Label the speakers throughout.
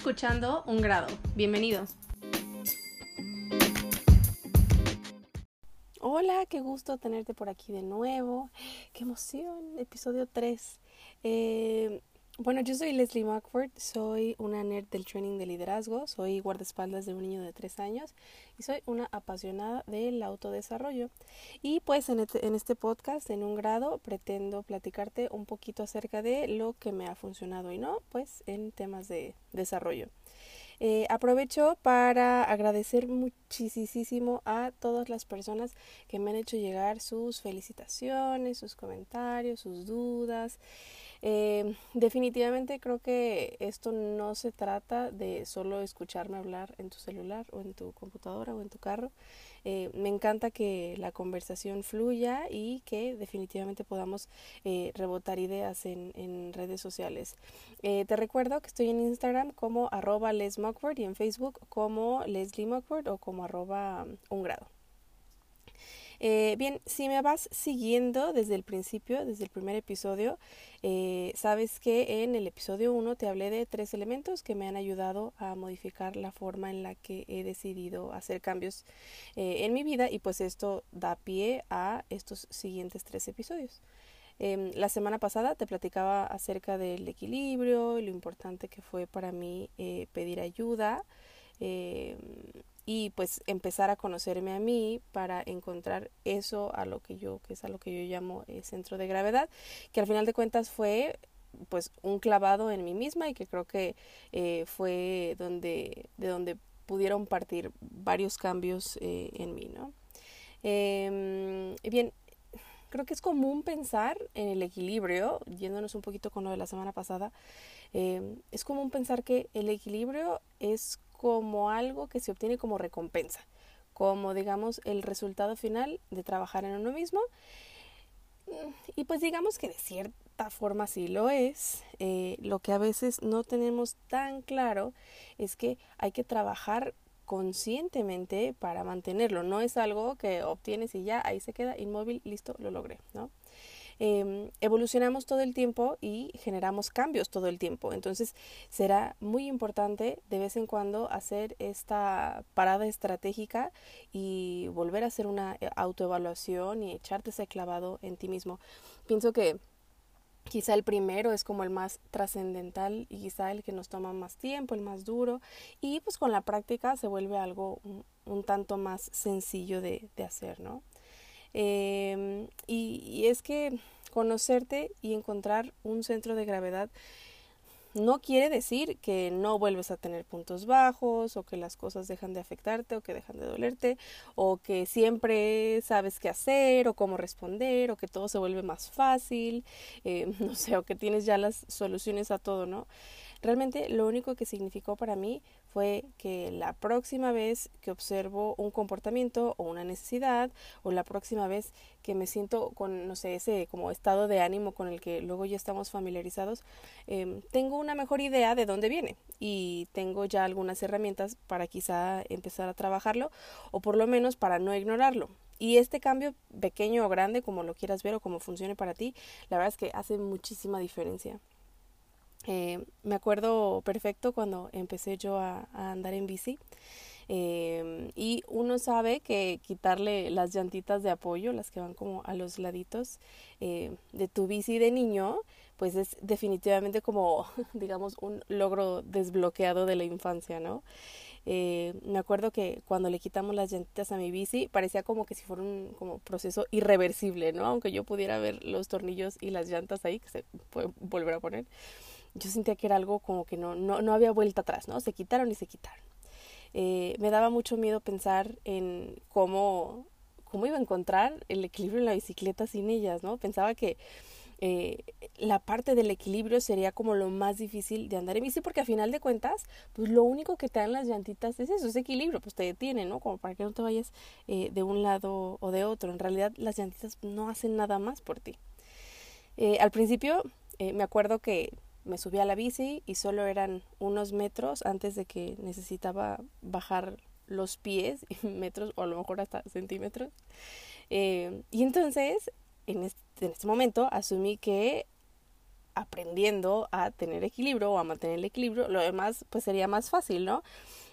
Speaker 1: escuchando Un Grado. Bienvenidos. Hola, qué gusto tenerte por aquí de nuevo. Qué emoción, episodio 3. Eh, bueno, yo soy Leslie Mackford, soy una nerd del training de liderazgo, soy guardaespaldas de un niño de 3 años y soy una apasionada del autodesarrollo. Y pues en este, en este podcast, en un grado, pretendo platicarte un poquito acerca de lo que me ha funcionado y no, pues en temas de desarrollo. Eh, aprovecho para agradecer muchísimo a todas las personas que me han hecho llegar sus felicitaciones, sus comentarios, sus dudas. Eh, definitivamente creo que esto no se trata de solo escucharme hablar en tu celular o en tu computadora o en tu carro. Eh, me encanta que la conversación fluya y que definitivamente podamos eh, rebotar ideas en, redes sociales. te recuerdo que estoy en Instagram como arroba Les y en Facebook como Leslie Mockford o como arroba un grado. Eh, bien, si me vas siguiendo desde el principio, desde el primer episodio, eh, sabes que en el episodio 1 te hablé de tres elementos que me han ayudado a modificar la forma en la que he decidido hacer cambios eh, en mi vida y pues esto da pie a estos siguientes tres episodios. Em, la semana pasada te platicaba acerca del equilibrio y lo importante que fue para mí pedir ayuda em, y pues empezar a conocerme a mí para encontrar eso a lo que yo que es a lo que yo llamo eh, centro de gravedad que al final de cuentas fue pues un clavado en mí misma y que creo que eh, fue donde de donde pudieron partir varios cambios eh, en mí no eh, bien creo que es común pensar en el equilibrio yéndonos un poquito con lo de la semana pasada es común pensar que el equilibrio es como algo que se obtiene como recompensa, como digamos el resultado final de trabajar en uno mismo. Y pues digamos que de cierta forma sí lo es. Eh, lo que a veces no tenemos tan claro es que hay que trabajar conscientemente para mantenerlo. No es algo que obtienes y ya ahí se queda inmóvil, listo, lo logré, ¿no? Em, evolucionamos todo el tiempo y generamos cambios todo el tiempo. Entonces será muy importante de vez en cuando hacer esta parada estratégica y volver a hacer una eh, autoevaluación y echarte ese clavado en ti mismo. Pienso que Quizá el primero es como el más trascendental y quizá el que nos toma más tiempo, el más duro y pues con la práctica se vuelve algo un, tanto más sencillo de, de hacer, ¿no? Em, y, es que conocerte y encontrar un centro de gravedad no quiere decir que no vuelves a tener puntos bajos o que las cosas dejan de afectarte o que dejan de dolerte o que siempre sabes qué hacer o cómo responder o que todo se vuelve más fácil, eh, no sé, o que tienes ya las soluciones a todo, ¿no? Realmente lo único que significó para mí fue que la próxima vez que observo un comportamiento o una necesidad o la próxima vez que me siento con, no sé, ese como estado de ánimo con el que luego ya estamos familiarizados, em, tengo una mejor idea de dónde viene y tengo ya algunas herramientas para quizá empezar a trabajarlo o por lo menos para no ignorarlo. Y este cambio, pequeño o grande, como lo quieras ver o como funcione para ti, la verdad es que hace muchísima diferencia. Eh, me acuerdo perfecto cuando empecé yo a, andar en bici. Eh, y uno sabe que quitarle las llantitas de apoyo, las que van como a los laditos eh, de tu bici de niño, pues es definitivamente como, digamos, un logro desbloqueado de la infancia, ¿no? me acuerdo que cuando le quitamos las llantitas a mi bici parecía como que si fuera un como proceso irreversible, ¿no? Aunque yo pudiera ver los tornillos y las llantas ahí que se puede volver a poner yo sentía que era algo como que no, no, no había vuelta atrás, ¿no? Se quitaron y se quitaron. Eh, me daba mucho miedo pensar en cómo, cómo iba a encontrar el equilibrio en la bicicleta sin ellas, ¿no? Pensaba que eh, la parte del equilibrio sería como lo más difícil de andar en bici porque a final de cuentas pues lo único que te dan las llantitas es eso, es equilibrio, pues te detiene, ¿no? Como para que no te vayas eh, de un lado o de otro. En realidad las llantitas no hacen nada más por ti. al principio me acuerdo que me subí a la bici y solo eran unos metros antes de que necesitaba bajar los pies, metros o a lo mejor hasta centímetros. Eh, y entonces, en este, en este momento, asumí que aprendiendo a tener equilibrio o a mantener el equilibrio, lo demás pues sería más fácil, ¿no?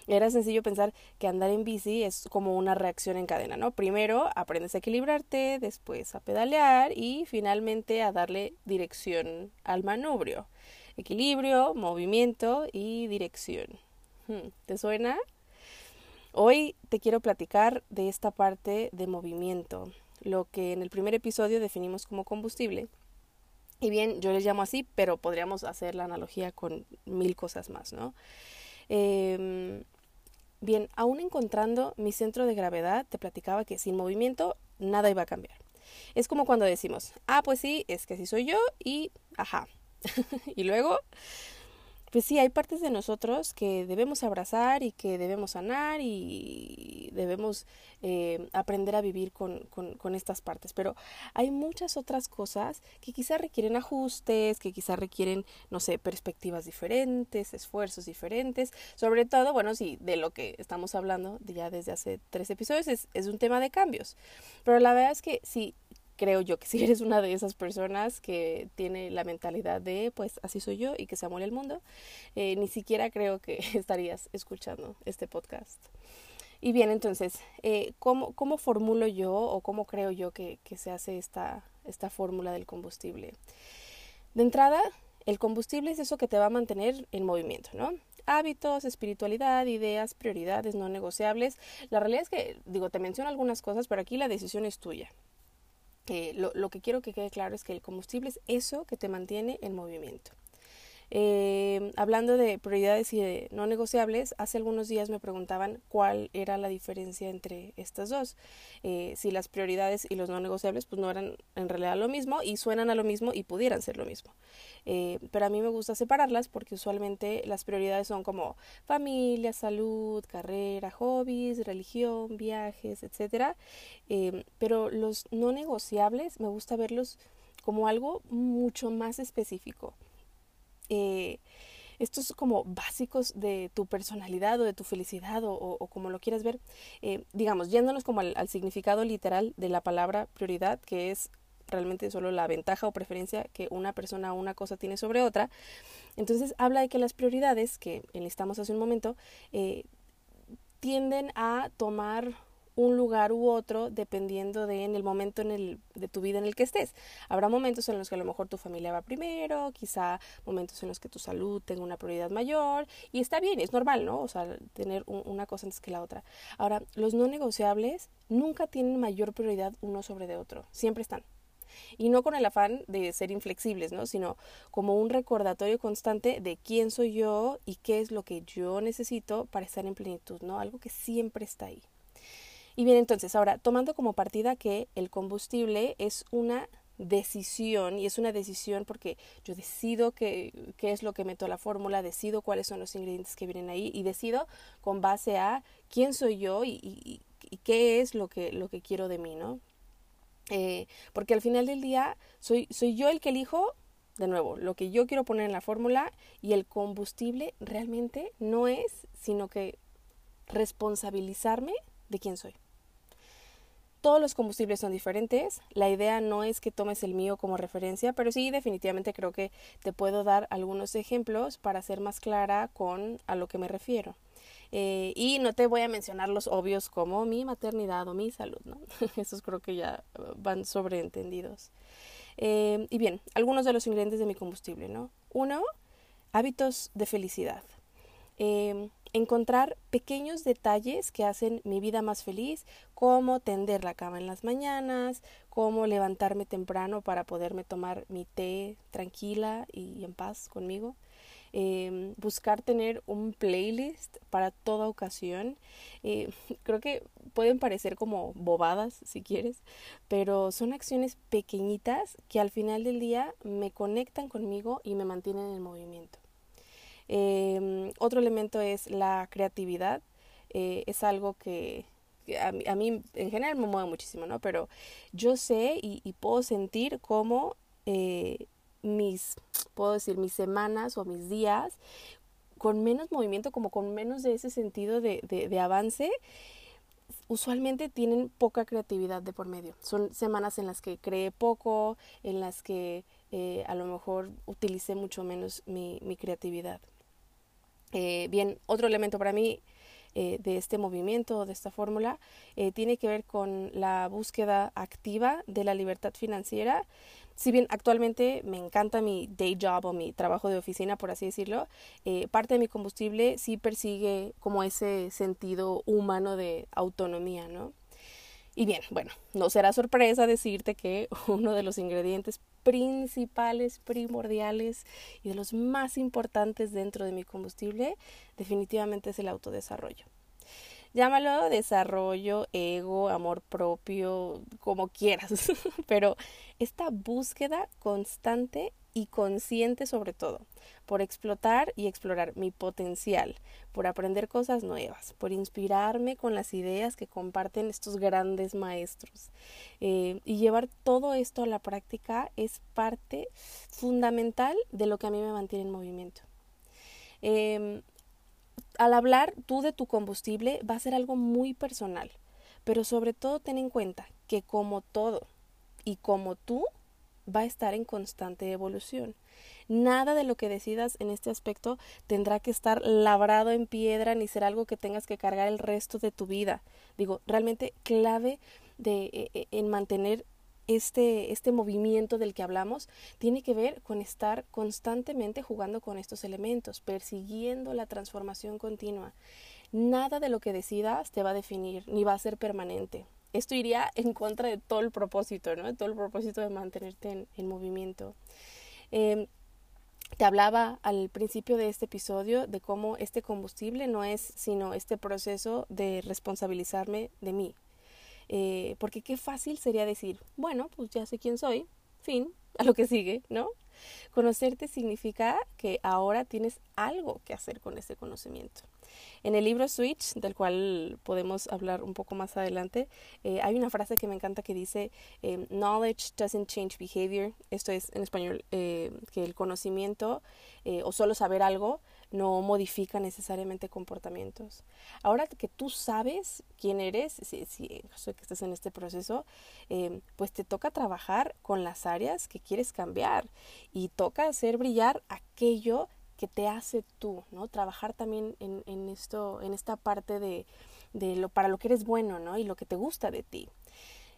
Speaker 1: Era sencillo pensar que andar en bici es como una reacción en cadena, ¿no? Primero aprendes a equilibrarte, después a pedalear y finalmente a darle dirección al manubrio. Equilibrio, movimiento y dirección. Hmm, ¿Te suena? Hoy te quiero platicar de esta parte de movimiento, lo que en el primer episodio definimos como combustible. Y bien, yo les llamo así, pero podríamos hacer la analogía con mil cosas más, ¿no? Eh, Bien, aún encontrando mi centro de gravedad, te platicaba que sin movimiento nada iba a cambiar. Es como cuando decimos, ah, pues sí, es que así soy yo y ajá. y luego pues sí, hay partes de nosotros que debemos abrazar y que debemos sanar y debemos eh, aprender a vivir con, con, estas partes. Pero hay muchas otras cosas que quizás requieren ajustes, que quizás requieren, no sé, perspectivas diferentes, esfuerzos diferentes. Sobre todo, bueno, sí, de lo que estamos hablando ya desde hace tres episodios es, es un tema de cambios. Pero la verdad es que sí, creo yo que si eres una de esas personas que tiene la mentalidad de pues así soy yo y que se amole el mundo, eh, ni siquiera creo que estarías escuchando este podcast. Y bien, entonces, eh, ¿cómo, ¿cómo, formulo yo o cómo creo yo que, que se hace esta, esta fórmula del combustible? De entrada, el combustible es eso que te va a mantener en movimiento, ¿no? Hábitos, espiritualidad, ideas, prioridades no negociables. La realidad es que, digo, te menciono algunas cosas, pero aquí la decisión es tuya lo, lo, que quiero que quede claro es que el combustible es eso que te mantiene en movimiento. Eh, hablando de prioridades y de no negociables, hace algunos días me preguntaban cuál era la diferencia entre estas dos. Eh, si las prioridades y los no negociables pues no eran en realidad lo mismo y suenan a lo mismo y pudieran ser lo mismo. Eh, pero a mí me gusta separarlas porque usualmente las prioridades son como familia, salud, carrera, hobbies, religión, viajes, etc. pero los no negociables me gusta verlos como algo mucho más específico eh, estos como básicos de tu personalidad o de tu felicidad o, como lo quieras ver, eh, digamos, yéndonos como al, significado literal de la palabra prioridad, que es realmente solo la ventaja o preferencia que una persona o una cosa tiene sobre otra. Entonces habla de que las prioridades, que enlistamos hace un momento, eh, tienden a tomar un lugar u otro dependiendo de en el momento en el, de tu vida en el que estés. Habrá momentos en los que a lo mejor tu familia va primero, quizá momentos en los que tu salud tenga una prioridad mayor y está bien, es normal, ¿no? O sea, tener una cosa antes que la otra. Ahora, los no negociables nunca tienen mayor prioridad uno sobre de otro, siempre están. Y no con el afán de ser inflexibles, ¿no? Sino como un recordatorio constante de quién soy yo y qué es lo que yo necesito para estar en plenitud, ¿no? Algo que siempre está ahí. Y bien, entonces, ahora, tomando como partida que el combustible es una decisión y es una decisión porque yo decido qué, qué es lo que meto a la fórmula, decido cuáles son los ingredientes que vienen ahí y decido con base a quién soy yo y, qué es lo que, lo que quiero de mí, ¿no? Eh, porque al final del día soy, soy yo el que elijo, de nuevo, lo que yo quiero poner en la fórmula y el combustible realmente no es sino que responsabilizarme de quién soy. Todos los combustibles son diferentes. La idea no es que tomes el mío como referencia, pero sí definitivamente creo que te puedo dar algunos ejemplos para ser más clara con a lo que me refiero. Eh, y no te voy a mencionar los obvios como mi maternidad o mi salud, ¿no? Esos creo que ya van sobreentendidos. Eh, y bien, algunos de los ingredientes de mi combustible, ¿no? Uno, hábitos de felicidad. Eh, encontrar pequeños detalles que hacen mi vida más feliz, como tender la cama en las mañanas, como levantarme temprano para poderme tomar mi té tranquila y en paz conmigo. Eh, buscar tener un playlist para toda ocasión. Eh, creo que pueden parecer como bobadas si quieres, pero son acciones pequeñitas que al final del día me conectan conmigo y me mantienen en movimiento. Eh, otro elemento es la creatividad. Eh, es algo que, a, mí, en general me mueve muchísimo, ¿no? Pero yo sé y, puedo sentir cómo eh, mis, puedo decir, mis semanas o mis días con menos movimiento, como con menos de ese sentido de, de, de avance, usualmente tienen poca creatividad de por medio. Son semanas en las que creé poco, en las que eh, a lo mejor utilicé mucho menos mi, mi creatividad. Eh, bien, otro elemento para mí eh, de este movimiento, de esta fórmula, tiene que ver con la búsqueda activa de la libertad financiera si bien actualmente me encanta mi day job o mi trabajo de oficina, por así decirlo, eh, parte de mi combustible sí persigue como ese sentido humano de autonomía, ¿no? Y bien, bueno, no será sorpresa decirte que uno de los ingredientes principales, primordiales y de los más importantes dentro de mi combustible definitivamente es el autodesarrollo. Llámalo desarrollo, ego, amor propio, como quieras, pero esta búsqueda constante y consciente sobre todo, por explotar y explorar mi potencial, por aprender cosas nuevas, por inspirarme con las ideas que comparten estos grandes maestros. Eh, y llevar todo esto a la práctica es parte fundamental de lo que a mí me mantiene en movimiento. Em, al hablar tú de tu combustible va a ser algo muy personal, pero sobre todo ten en cuenta que como todo y como tú va a estar en constante evolución. Nada de lo que decidas en este aspecto tendrá que estar labrado en piedra ni ser algo que tengas que cargar el resto de tu vida. Digo, realmente clave de, eh, eh, en mantener este, este movimiento del que hablamos tiene que ver con estar constantemente jugando con estos elementos, persiguiendo la transformación continua. Nada de lo que decidas te va a definir ni va a ser permanente. Esto iría en contra de todo el propósito, ¿no? De todo el propósito de mantenerte en, movimiento. Em, te hablaba al principio de este episodio de cómo este combustible no es sino este proceso de responsabilizarme de mí, eh, porque qué fácil sería decir, bueno, pues ya sé quién soy, fin, a lo que sigue, ¿no? Conocerte significa que ahora tienes algo que hacer con ese conocimiento. En el libro Switch, del cual podemos hablar un poco más adelante, eh, hay una frase que me encanta que dice, eh, knowledge doesn't change behavior. Esto es en español eh, que el conocimiento o solo saber algo no modifica necesariamente comportamientos. Ahora que tú sabes quién eres, si, si que estés en este proceso, pues te toca trabajar con las áreas que quieres cambiar y toca hacer brillar aquello que te hace tú, ¿no? Trabajar también en, en esto, en esta parte de, de, lo para lo que eres bueno, ¿no? Y lo que te gusta de ti.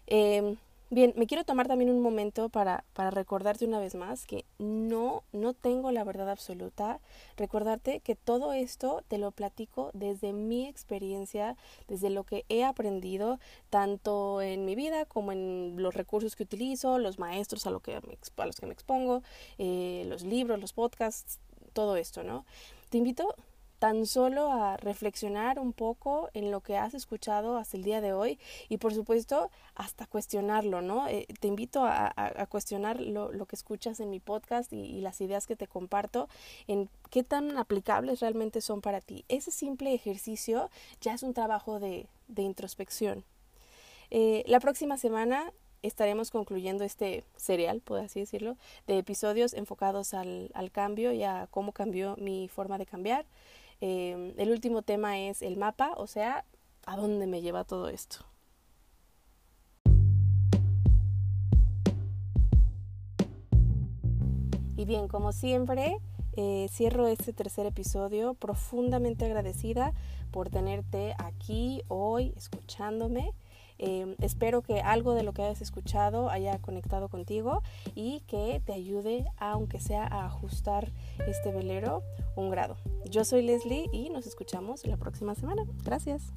Speaker 1: Em, bien, me quiero tomar también un momento para, para recordarte una vez más que no, no tengo la verdad absoluta. Recordarte que todo esto te lo platico desde mi experiencia, desde lo que he aprendido, tanto en mi vida como en los recursos que utilizo, los maestros a, lo que a los que me expongo, eh, los libros, los podcasts, todo esto, ¿no? Te invito tan solo a reflexionar un poco en lo que has escuchado hasta el día de hoy y por supuesto hasta cuestionarlo, ¿no? Eh, te invito a, cuestionar lo, que escuchas en mi podcast y, las ideas que te comparto en qué tan aplicables realmente son para ti. Ese simple ejercicio ya es un trabajo de, introspección. Eh, la próxima semana estaremos concluyendo este serial, por así decirlo, de episodios enfocados al, cambio y a cómo cambió mi forma de cambiar. Eh, el último tema es el mapa, o sea, a dónde me lleva todo esto. Y bien, como siempre, eh, cierro este tercer episodio profundamente agradecida por tenerte aquí hoy escuchándome. Em, espero que algo de lo que hayas escuchado haya conectado contigo y que te ayude, aunque sea a ajustar este velero un grado. Yo soy Leslie y nos escuchamos la próxima semana. Gracias.